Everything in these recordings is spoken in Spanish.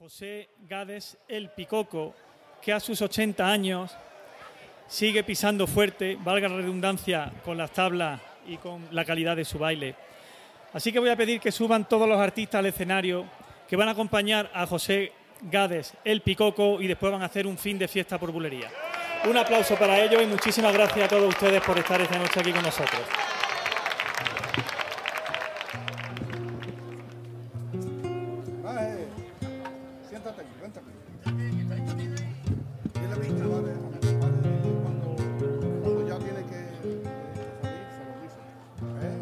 José Gades el Picoco, que a sus 80 años sigue pisando fuerte, valga la redundancia, con las tablas y con la calidad de su baile. Así que voy a pedir que suban todos los artistas al escenario que van a acompañar a José Gades el Picoco y después van a hacer un fin de fiesta por bulería. Un aplauso para ellos y muchísimas gracias a todos ustedes por estar esta noche aquí con nosotros. Siéntate, cuéntame. Dile a vale, a cuando, cuando ya tiene que, que salir, se lo dice. ¿Eh?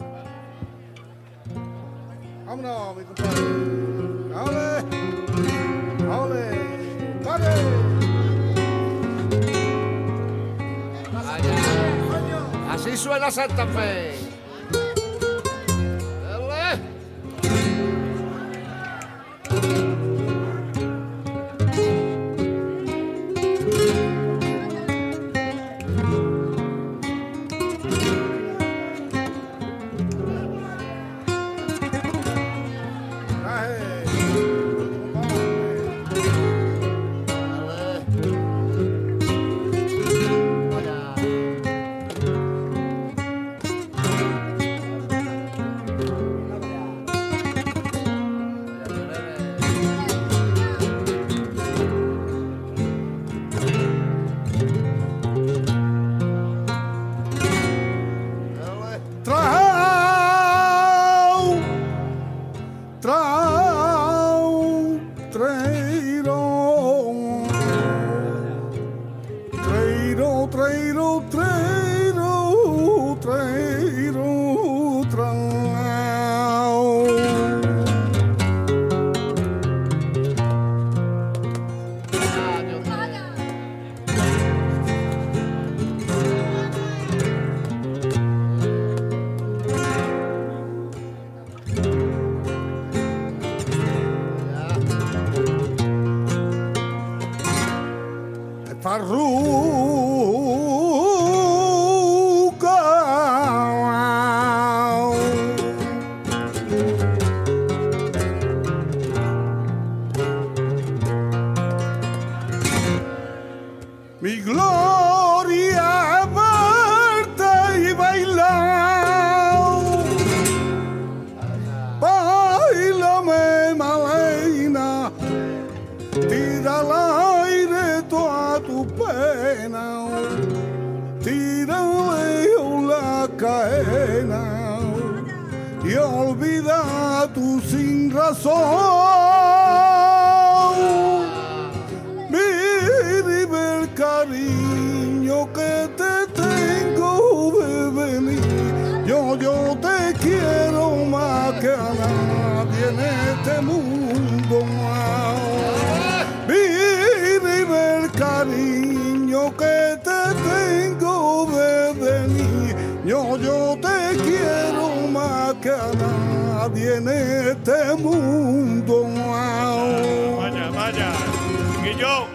Vámonos, mi compadre. ¡Ole! ¡Ole! ¡Dale! Así suena Santa Fe. don't la cadena y olvida tu sin razón. Mira el cariño que te tengo venir. Yo, yo te quiero más que a nadie en este mundo. Mira el cariño que nadie en este mundo. Vaya, vaya. Guillo.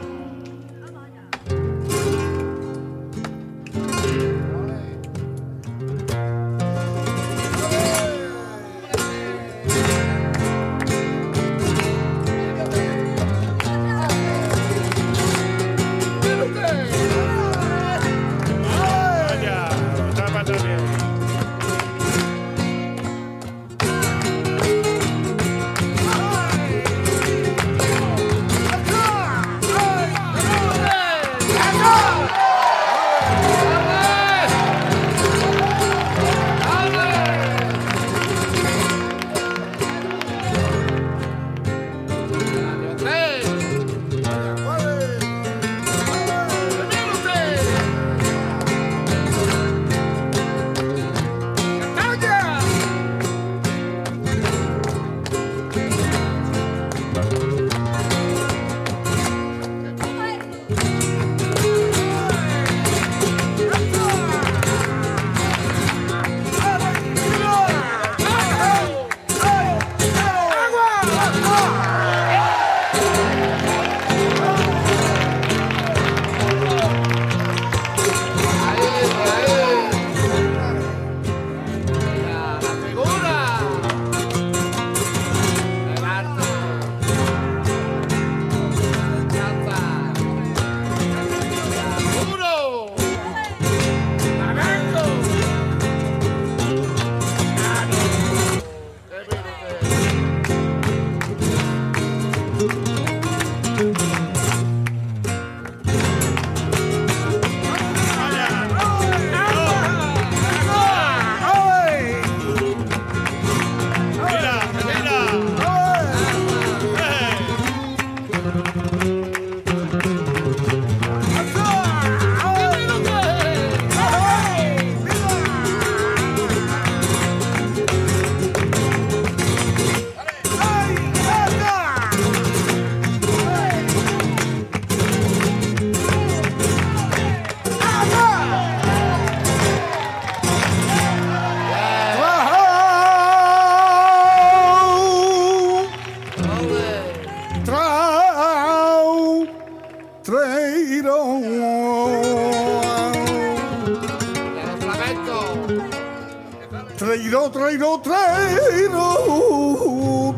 treino, treino,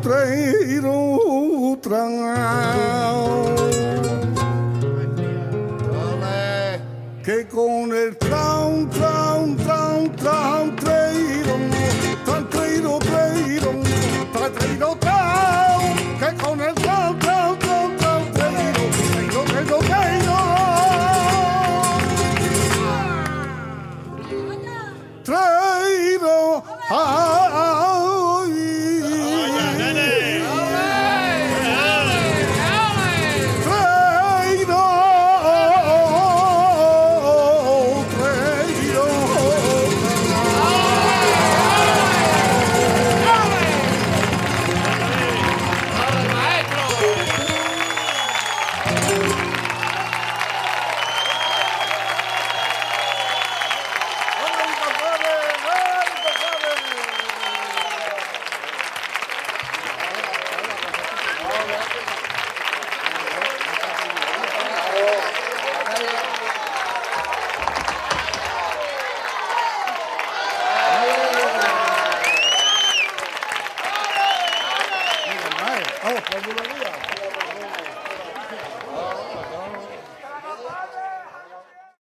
treino, traíram. Ah!